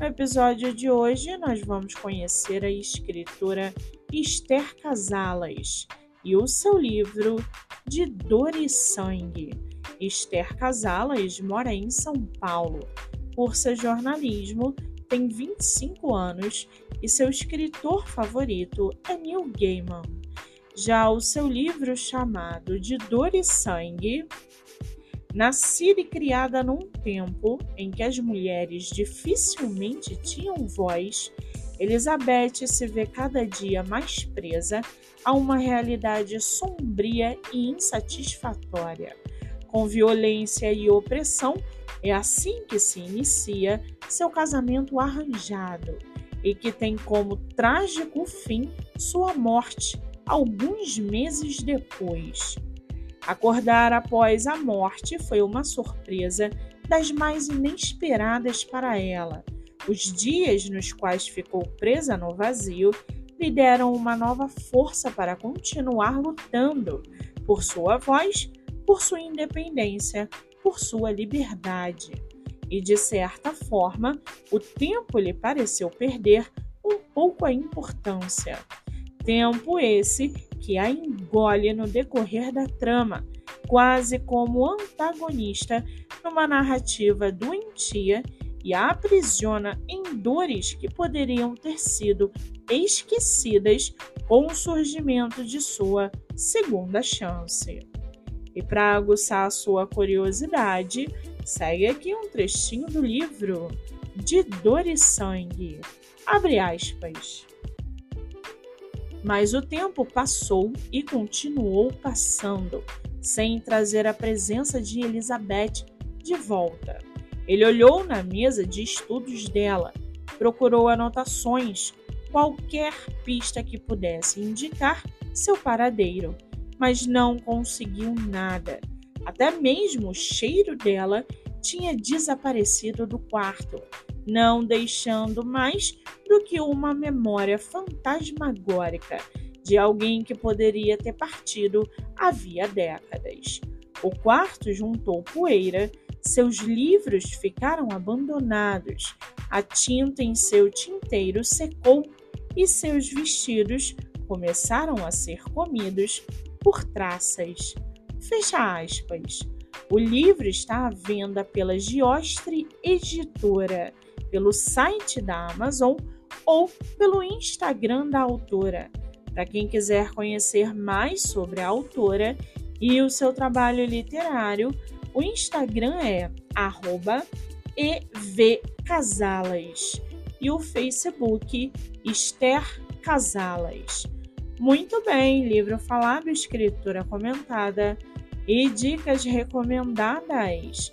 No episódio de hoje, nós vamos conhecer a escritora Esther Casalas e o seu livro De Dor e Sangue. Esther Casalas mora em São Paulo. Cursa jornalismo, tem 25 anos e seu escritor favorito é Neil Gaiman. Já o seu livro chamado De Dor e Sangue Nascida e criada num tempo em que as mulheres dificilmente tinham voz, Elizabeth se vê cada dia mais presa a uma realidade sombria e insatisfatória. Com violência e opressão, é assim que se inicia seu casamento arranjado e que tem como trágico fim sua morte alguns meses depois. Acordar após a morte foi uma surpresa das mais inesperadas para ela. Os dias nos quais ficou presa no vazio lhe deram uma nova força para continuar lutando por sua voz, por sua independência, por sua liberdade. E de certa forma, o tempo lhe pareceu perder um pouco a importância. Tempo esse que a engole no decorrer da trama, quase como antagonista numa narrativa doentia e a aprisiona em dores que poderiam ter sido esquecidas com o surgimento de sua segunda chance. E para aguçar a sua curiosidade, segue aqui um trechinho do livro De Dor e Sangue. Abre aspas. Mas o tempo passou e continuou passando, sem trazer a presença de Elizabeth de volta. Ele olhou na mesa de estudos dela, procurou anotações, qualquer pista que pudesse indicar seu paradeiro, mas não conseguiu nada. Até mesmo o cheiro dela tinha desaparecido do quarto, não deixando mais do que uma memória fantasmagórica de alguém que poderia ter partido havia décadas. O quarto juntou poeira, seus livros ficaram abandonados, a tinta em seu tinteiro secou e seus vestidos começaram a ser comidos por traças. Fecha aspas. O livro está à venda pela Giostre Editora, pelo site da Amazon ou pelo Instagram da autora. Para quem quiser conhecer mais sobre a autora e o seu trabalho literário, o Instagram é evcasalas e o Facebook Esther Casalas. Muito bem, livro falado, escritura comentada e dicas recomendadas.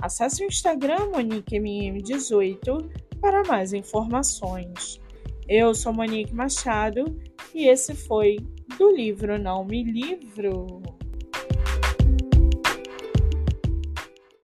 Acesse o Instagram MoniqueMM18 para mais informações. Eu sou Monique Machado e esse foi do livro Não Me Livro.